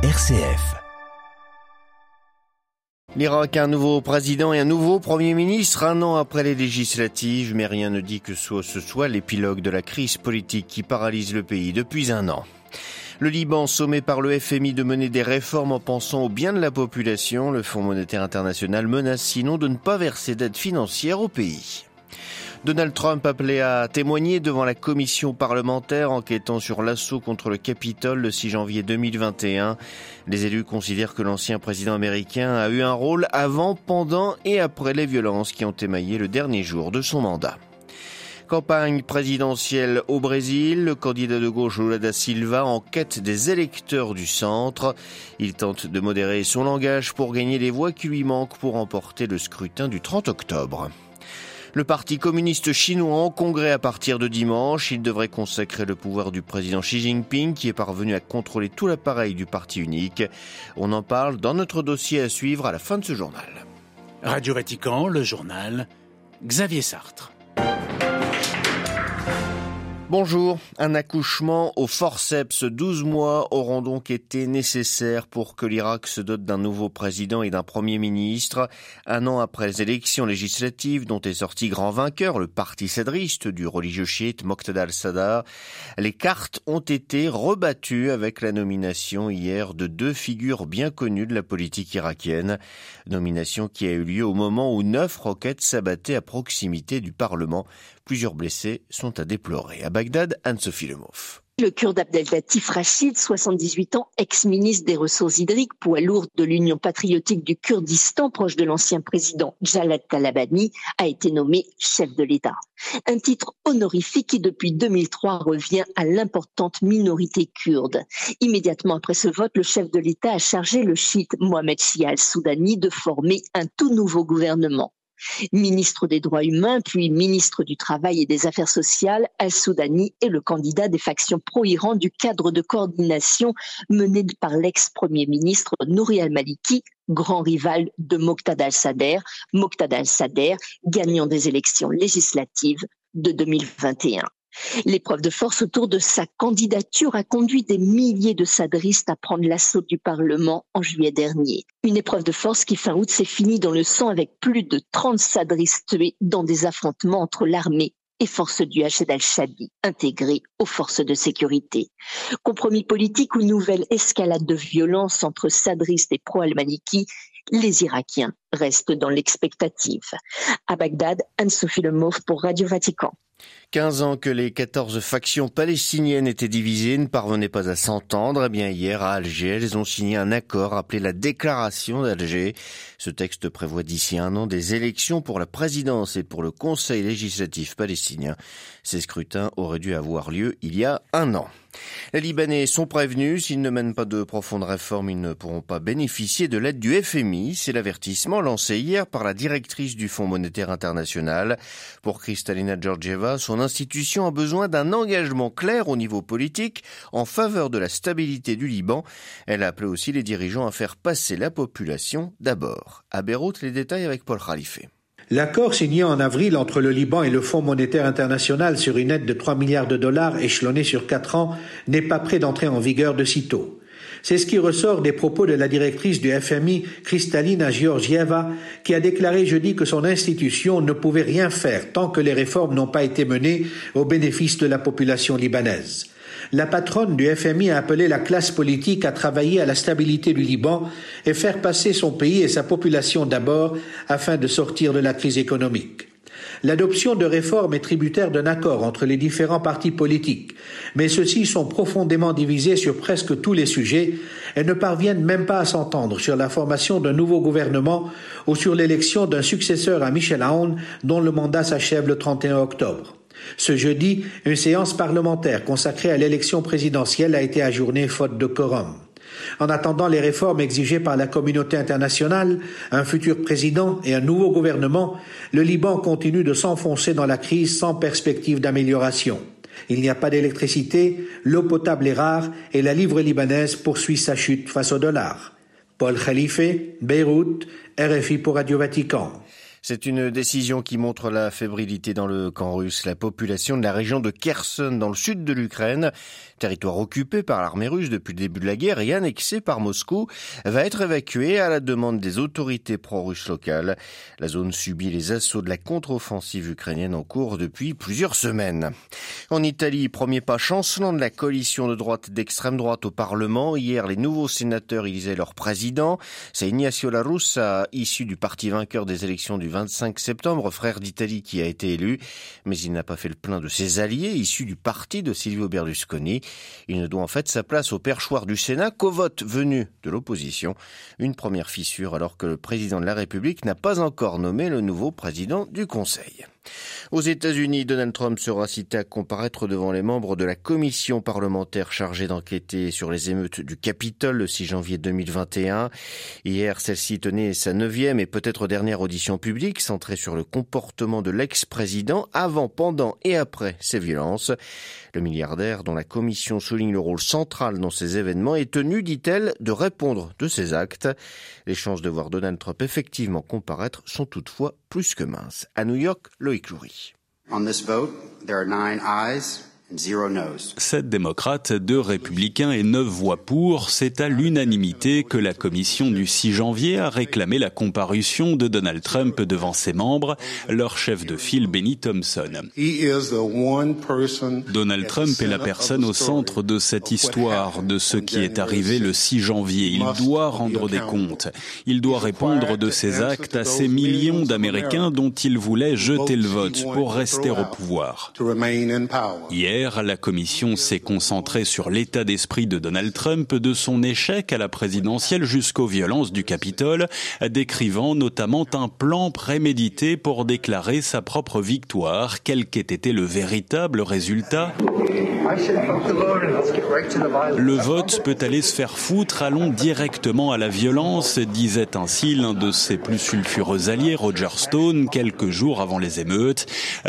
RCF. L'Irak a un nouveau président et un nouveau Premier ministre un an après les législatives, mais rien ne dit que ce soit l'épilogue de la crise politique qui paralyse le pays depuis un an. Le Liban, sommé par le FMI de mener des réformes en pensant au bien de la population, le Fonds monétaire international menace sinon de ne pas verser d'aide financière au pays. Donald Trump appelé à témoigner devant la commission parlementaire enquêtant sur l'assaut contre le Capitole le 6 janvier 2021. Les élus considèrent que l'ancien président américain a eu un rôle avant, pendant et après les violences qui ont émaillé le dernier jour de son mandat. Campagne présidentielle au Brésil, le candidat de gauche Lula da Silva en quête des électeurs du centre. Il tente de modérer son langage pour gagner les voix qui lui manquent pour emporter le scrutin du 30 octobre. Le Parti communiste chinois en congrès à partir de dimanche. Il devrait consacrer le pouvoir du président Xi Jinping qui est parvenu à contrôler tout l'appareil du parti unique. On en parle dans notre dossier à suivre à la fin de ce journal. Radio Vatican, le journal Xavier Sartre. Bonjour. Un accouchement au forceps 12 mois auront donc été nécessaires pour que l'Irak se dote d'un nouveau président et d'un premier ministre. Un an après les élections législatives dont est sorti grand vainqueur le parti cédriste du religieux chiite Moqtada al-Sadr, les cartes ont été rebattues avec la nomination hier de deux figures bien connues de la politique irakienne. Nomination qui a eu lieu au moment où neuf roquettes s'abattaient à proximité du Parlement. Plusieurs blessés sont à déplorer. Bagdad, Anne-Sophie Lemov. Le Kurde Abdelatif Rachid, 78 ans, ex-ministre des Ressources hydriques, poids lourd de l'Union patriotique du Kurdistan, proche de l'ancien président Jalal Talabani, a été nommé chef de l'État. Un titre honorifique qui, depuis 2003, revient à l'importante minorité kurde. Immédiatement après ce vote, le chef de l'État a chargé le chiite Mohamed Shia al-Soudani de former un tout nouveau gouvernement. Ministre des droits humains, puis ministre du Travail et des Affaires sociales, Al-Soudani est le candidat des factions pro-Iran du cadre de coordination mené par l'ex-premier ministre Nouri al-Maliki, grand rival de Moqtada al-Sadr, Moqtada al-Sadr gagnant des élections législatives de 2021. L'épreuve de force autour de sa candidature a conduit des milliers de sadristes à prendre l'assaut du Parlement en juillet dernier. Une épreuve de force qui fin août s'est finie dans le sang avec plus de 30 sadristes tués dans des affrontements entre l'armée et forces du Hached al-Shabi intégrées aux forces de sécurité. Compromis politique ou nouvelle escalade de violence entre sadristes et pro-al-Maliki, les Irakiens restent dans l'expectative. À Bagdad, Anne-Sophie Lemov pour Radio Vatican. 15 ans que les 14 factions palestiniennes étaient divisées ne parvenaient pas à s'entendre. Eh bien, hier, à Alger, elles ont signé un accord appelé la Déclaration d'Alger. Ce texte prévoit d'ici un an des élections pour la présidence et pour le Conseil législatif palestinien. Ces scrutins auraient dû avoir lieu il y a un an. Les Libanais sont prévenus, s'ils ne mènent pas de profondes réformes, ils ne pourront pas bénéficier de l'aide du FMI. C'est l'avertissement lancé hier par la directrice du Fonds monétaire international. Pour Kristalina Georgieva, son institution a besoin d'un engagement clair au niveau politique en faveur de la stabilité du Liban. Elle a appelé aussi les dirigeants à faire passer la population d'abord. À Beyrouth, les détails avec Paul Khalife. L'accord signé en avril entre le Liban et le Fonds monétaire international sur une aide de 3 milliards de dollars échelonnée sur quatre ans n'est pas prêt d'entrer en vigueur de sitôt. C'est ce qui ressort des propos de la directrice du FMI, Kristalina Georgieva, qui a déclaré jeudi que son institution ne pouvait rien faire tant que les réformes n'ont pas été menées au bénéfice de la population libanaise la patronne du FMI a appelé la classe politique à travailler à la stabilité du Liban et faire passer son pays et sa population d'abord afin de sortir de la crise économique. L'adoption de réformes est tributaire d'un accord entre les différents partis politiques, mais ceux-ci sont profondément divisés sur presque tous les sujets et ne parviennent même pas à s'entendre sur la formation d'un nouveau gouvernement ou sur l'élection d'un successeur à Michel Aoun dont le mandat s'achève le 31 octobre. Ce jeudi, une séance parlementaire consacrée à l'élection présidentielle a été ajournée faute de quorum. En attendant les réformes exigées par la communauté internationale, un futur président et un nouveau gouvernement, le Liban continue de s'enfoncer dans la crise sans perspective d'amélioration. Il n'y a pas d'électricité, l'eau potable est rare et la livre libanaise poursuit sa chute face au dollar. Paul Khalife, Beyrouth, RFI pour Radio Vatican. C'est une décision qui montre la fébrilité dans le camp russe. La population de la région de Kherson, dans le sud de l'Ukraine, territoire occupé par l'armée russe depuis le début de la guerre et annexé par Moscou, va être évacué à la demande des autorités pro-russes locales. La zone subit les assauts de la contre-offensive ukrainienne en cours depuis plusieurs semaines. En Italie, premier pas chancelant de la coalition de droite et d'extrême droite au Parlement. Hier, les nouveaux sénateurs élisaient leur président. C'est Ignacio La issu du parti vainqueur des élections du 25 septembre, frère d'Italie, qui a été élu. Mais il n'a pas fait le plein de ses alliés, issus du parti de Silvio Berlusconi. Il ne doit en fait sa place au perchoir du Sénat qu'au vote venu de l'opposition. Une première fissure alors que le président de la République n'a pas encore nommé le nouveau président du Conseil. Aux États-Unis, Donald Trump sera cité à comparaître devant les membres de la commission parlementaire chargée d'enquêter sur les émeutes du Capitole le 6 janvier 2021. Hier, celle-ci tenait sa neuvième et peut-être dernière audition publique centrée sur le comportement de l'ex-président avant, pendant et après ces violences. Le milliardaire, dont la commission souligne le rôle central dans ces événements, est tenu, dit-elle, de répondre de ses actes. Les chances de voir Donald Trump effectivement comparaître sont toutefois plus que minces. À New York, Loïc Loury. On this vote, there are nine. Sept démocrates, deux républicains et neuf voix pour, c'est à l'unanimité que la commission du 6 janvier a réclamé la comparution de Donald Trump devant ses membres, leur chef de file Benny Thompson. Donald Trump est la personne au centre de cette histoire, de ce qui est arrivé le 6 janvier. Il doit rendre des comptes. Il doit répondre de ses actes à ces millions d'Américains dont il voulait jeter le vote pour rester au pouvoir. Hier, la commission s'est concentrée sur l'état d'esprit de Donald Trump, de son échec à la présidentielle jusqu'aux violences du Capitole, décrivant notamment un plan prémédité pour déclarer sa propre victoire, quel qu'ait été le véritable résultat? Le vote peut aller se faire foutre, allons directement à la violence, disait ainsi l'un de ses plus sulfureux alliés, Roger Stone, quelques jours avant les émeutes.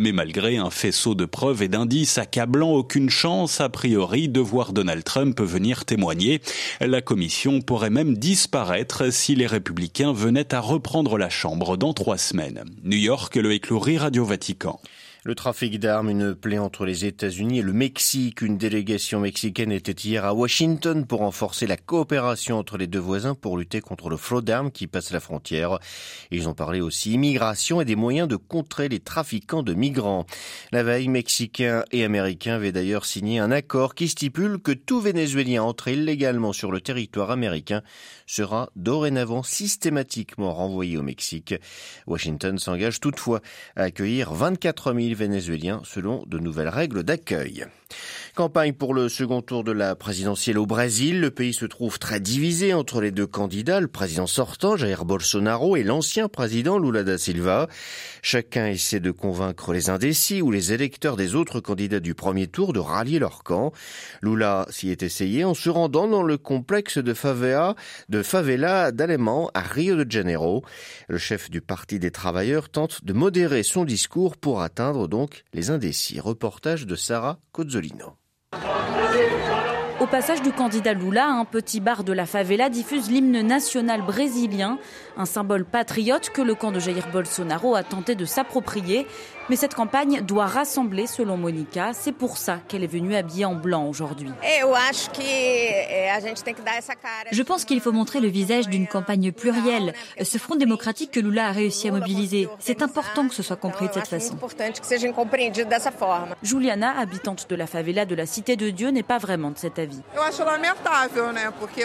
Mais malgré un faisceau de preuves et d'indices accablant, aucune chance a priori de voir Donald Trump venir témoigner. La commission pourrait même disparaître si les républicains venaient à reprendre la Chambre dans trois semaines. New York, le écloury Radio Vatican. Le trafic d'armes, une plaie entre les États-Unis et le Mexique. Une délégation mexicaine était hier à Washington pour renforcer la coopération entre les deux voisins pour lutter contre le flot d'armes qui passe la frontière. Ils ont parlé aussi immigration et des moyens de contrer les trafiquants de migrants. La veille, Mexicains et Américains avaient d'ailleurs signé un accord qui stipule que tout Vénézuélien entré illégalement sur le territoire américain sera dorénavant systématiquement renvoyé au Mexique. Washington s'engage toutefois à accueillir 24 000 Vénézuéliens selon de nouvelles règles d'accueil. Campagne pour le second tour de la présidentielle au Brésil. Le pays se trouve très divisé entre les deux candidats, le président sortant, Jair Bolsonaro, et l'ancien président Lula da Silva. Chacun essaie de convaincre les indécis ou les électeurs des autres candidats du premier tour de rallier leur camp. Lula s'y est essayé en se rendant dans le complexe de favela, de favela d'Allemand à Rio de Janeiro. Le chef du Parti des travailleurs tente de modérer son discours pour atteindre donc les indécis. Reportage de Sarah Cozzolino. Au passage du candidat Lula, un petit bar de la favela diffuse l'hymne national brésilien, un symbole patriote que le camp de Jair Bolsonaro a tenté de s'approprier. Mais cette campagne doit rassembler, selon Monica. C'est pour ça qu'elle est venue habillée en blanc aujourd'hui. Je pense qu'il faut montrer le visage d'une campagne plurielle, ce front démocratique que Lula a réussi à mobiliser. C'est important que ce soit compris de cette façon. Juliana, habitante de la favela de la Cité de Dieu, n'est pas vraiment de cet avis.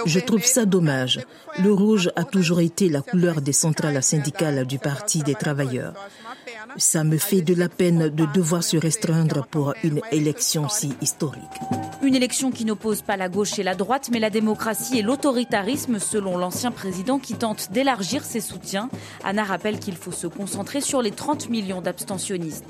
Je trouve ça dommage. Le rouge a toujours été la couleur des centrales syndicales du Parti des travailleurs. Ça me fait de la peine de devoir se restreindre pour une élection si historique. Une élection qui n'oppose pas la gauche et la droite, mais la démocratie et l'autoritarisme, selon l'ancien président qui tente d'élargir ses soutiens. Anna rappelle qu'il faut se concentrer sur les 30 millions d'abstentionnistes.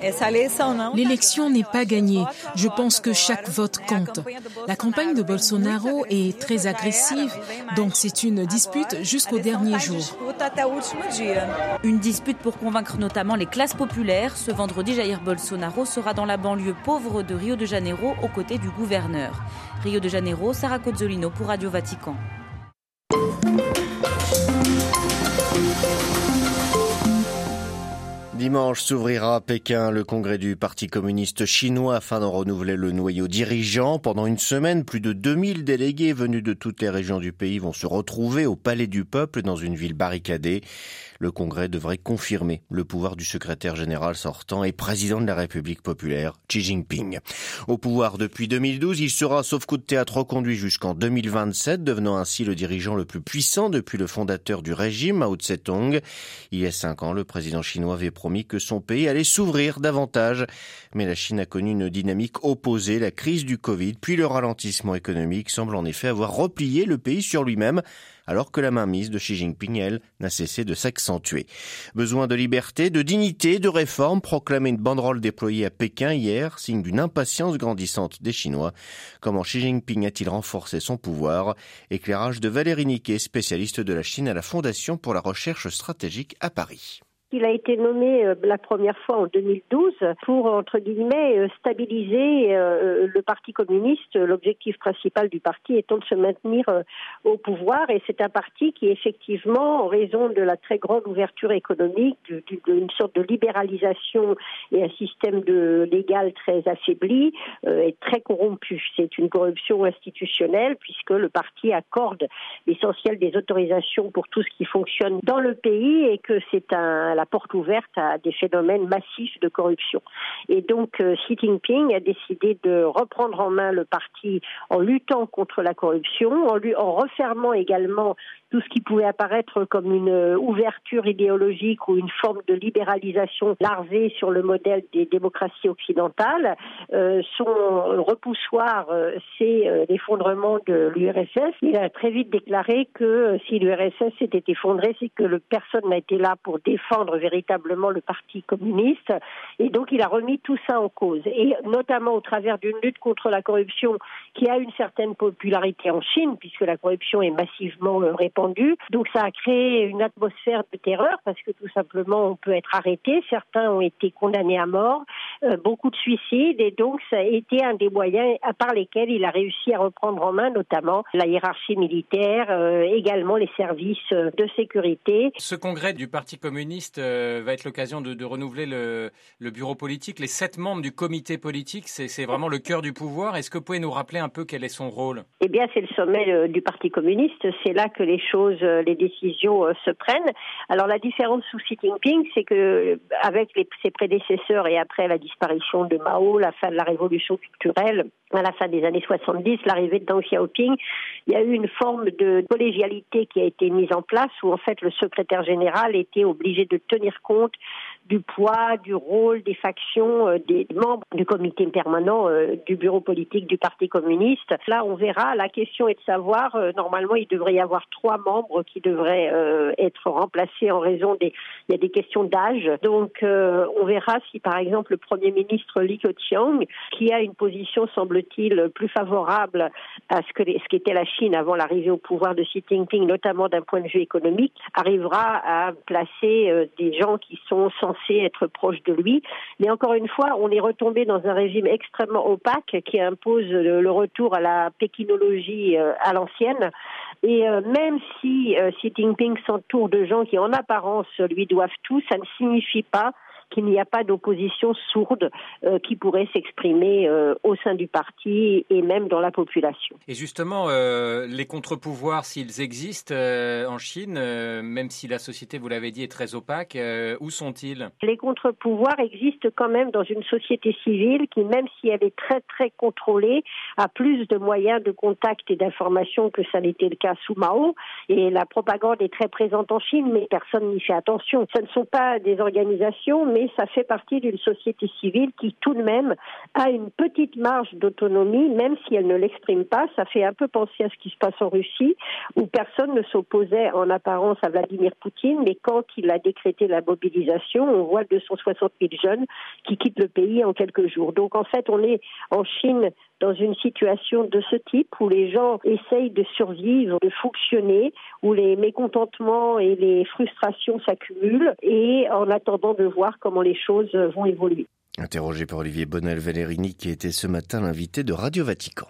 L'élection n'est pas gagnée. Je pense que chaque vote compte. La campagne de Bolsonaro est très agressive, donc c'est une dispute jusqu'au dernier jour. Une dispute pour convaincre notamment les classes populaires. Ce vendredi, Jair Bolsonaro sera dans la banlieue pauvre de Rio de Janeiro aux côtés du gouverneur. Rio de Janeiro, Sarah Cozzolino pour Radio Vatican. Dimanche s'ouvrira à Pékin le congrès du Parti communiste chinois afin d'en renouveler le noyau dirigeant. Pendant une semaine, plus de 2000 délégués venus de toutes les régions du pays vont se retrouver au Palais du Peuple dans une ville barricadée. Le congrès devrait confirmer le pouvoir du secrétaire général sortant et président de la République populaire, Xi Jinping. Au pouvoir depuis 2012, il sera, sauf coup de théâtre, reconduit jusqu'en 2027, devenant ainsi le dirigeant le plus puissant depuis le fondateur du régime, Mao Tse-tung. Il y a cinq ans, le président chinois avait promis que son pays allait s'ouvrir davantage. Mais la Chine a connu une dynamique opposée, la crise du Covid, puis le ralentissement économique semble en effet avoir replié le pays sur lui-même alors que la mainmise de Xi Jinping, elle, n'a cessé de s'accentuer. Besoin de liberté, de dignité, de réforme, proclamait une banderole déployée à Pékin hier, signe d'une impatience grandissante des Chinois. Comment Xi Jinping a-t-il renforcé son pouvoir? Éclairage de Valérie Niquet, spécialiste de la Chine à la Fondation pour la recherche stratégique à Paris. Il a été nommé euh, la première fois en 2012 pour, entre guillemets, euh, stabiliser euh, le Parti communiste. L'objectif principal du parti étant de se maintenir au pouvoir. Et c'est un parti qui, effectivement, en raison de la très grande ouverture économique, d'une sorte de libéralisation et un système de légal très affaibli, est très corrompu. C'est une corruption institutionnelle puisque le parti accorde l'essentiel des autorisations pour tout ce qui fonctionne dans le pays et que c'est un la porte ouverte à des phénomènes massifs de corruption. Et donc euh, Xi Jinping a décidé de reprendre en main le parti en luttant contre la corruption, en, refermant également tout ce qui pouvait apparaître comme une euh, ouverture idéologique ou une forme de libéralisation larvée sur le modèle des démocraties occidentales. Euh, son repoussoir, c'est l'effondrement de l'URSS. Il a très vite déclaré que si l'URSS s'était effondré, c'est que personne n'a été là pour défendre véritablement le Parti communiste. Et donc, il a remis tout ça en cause. Et notamment au travers d'une lutte contre la corruption qui a une certaine popularité en Chine, puisque la corruption est massivement euh, répandue. Donc, ça a créé une atmosphère de terreur, parce que tout simplement, on peut être arrêté. Certains ont été condamnés à mort, euh, beaucoup de suicides. Et donc, ça a été un des moyens par lesquels il a réussi à reprendre en main, notamment la hiérarchie militaire, euh, également les services de sécurité. Ce congrès du Parti communiste euh, va être l'occasion de, renouveler le, bureau politique. Les sept membres du comité politique, c'est vraiment le cœur du pouvoir. Est-ce que vous pouvez nous rappeler un peu quel est son rôle? Eh bien, c'est le sommet euh, du Parti communiste. C'est là que les choses, euh, les décisions se prennent. Alors, la différence sous Xi Jinping, c'est que avec ses prédécesseurs et après la disparition de Mao, la fin de la révolution culturelle, à la fin des années 70, l'arrivée de Deng Xiaoping, il y a eu une forme de collégialité qui a été mise en place où en fait le secrétaire général était obligé de tenir compte du poids, du rôle des factions, euh, des membres du comité permanent euh, du bureau politique du Parti communiste. Là, on verra. La question est de savoir, euh, normalement, il devrait y avoir trois membres qui devraient être remplacés en raison des... Il y a des questions d'âge. Donc, on verra si, par exemple, le Premier ministre Li Keqiang, qui a une position, semble-t-il, plus favorable à ce que ce qu'était la Chine avant l'arrivée au pouvoir de Xi Jinping, notamment d'un point de vue économique, arrivera à placer des gens qui sont censés être proche de lui. Mais encore une fois, on est retombé dans un régime extrêmement opaque qui impose le, retour à la pékinologie euh, à l'ancienne. Et euh, même si euh, Xi Jinping s'entoure de gens qui en apparence lui doivent tout, ça ne signifie pas qu'il n'y a pas d'opposition sourde euh, qui pourrait s'exprimer euh, au sein du parti et même dans la population. Et justement, euh, les contre-pouvoirs, s'ils existent en Chine, même si la société, vous l'avez dit, est très opaque, où sont-ils? Les contre-pouvoirs existent quand même dans une société civile qui, même si elle est très très contrôlée, a plus de moyens de contact et d'information que ça n'était le cas sous Mao. Et la propagande est très présente en Chine, mais personne n'y fait attention. Ce ne sont pas des organisations, mais ça fait partie d'une société civile qui tout de même a une petite marge d'autonomie, même si elle ne l'exprime pas. Ça fait un peu penser à ce qui se passe en Russie, où personne ne s'opposait en apparence à Vladimir Poutine, mais quand il a décrété la mobilisation, on voit 260 000 jeunes qui quittent le pays en quelques jours. Donc en fait, on est en Chine dans une situation de ce type où les gens essayent de survivre, de fonctionner, où les mécontentements et les frustrations s'accumulent et en attendant de voir comment les choses vont évoluer. Interrogé par Olivier Bonnel Valérini qui était ce matin l'invité de Radio Vatican.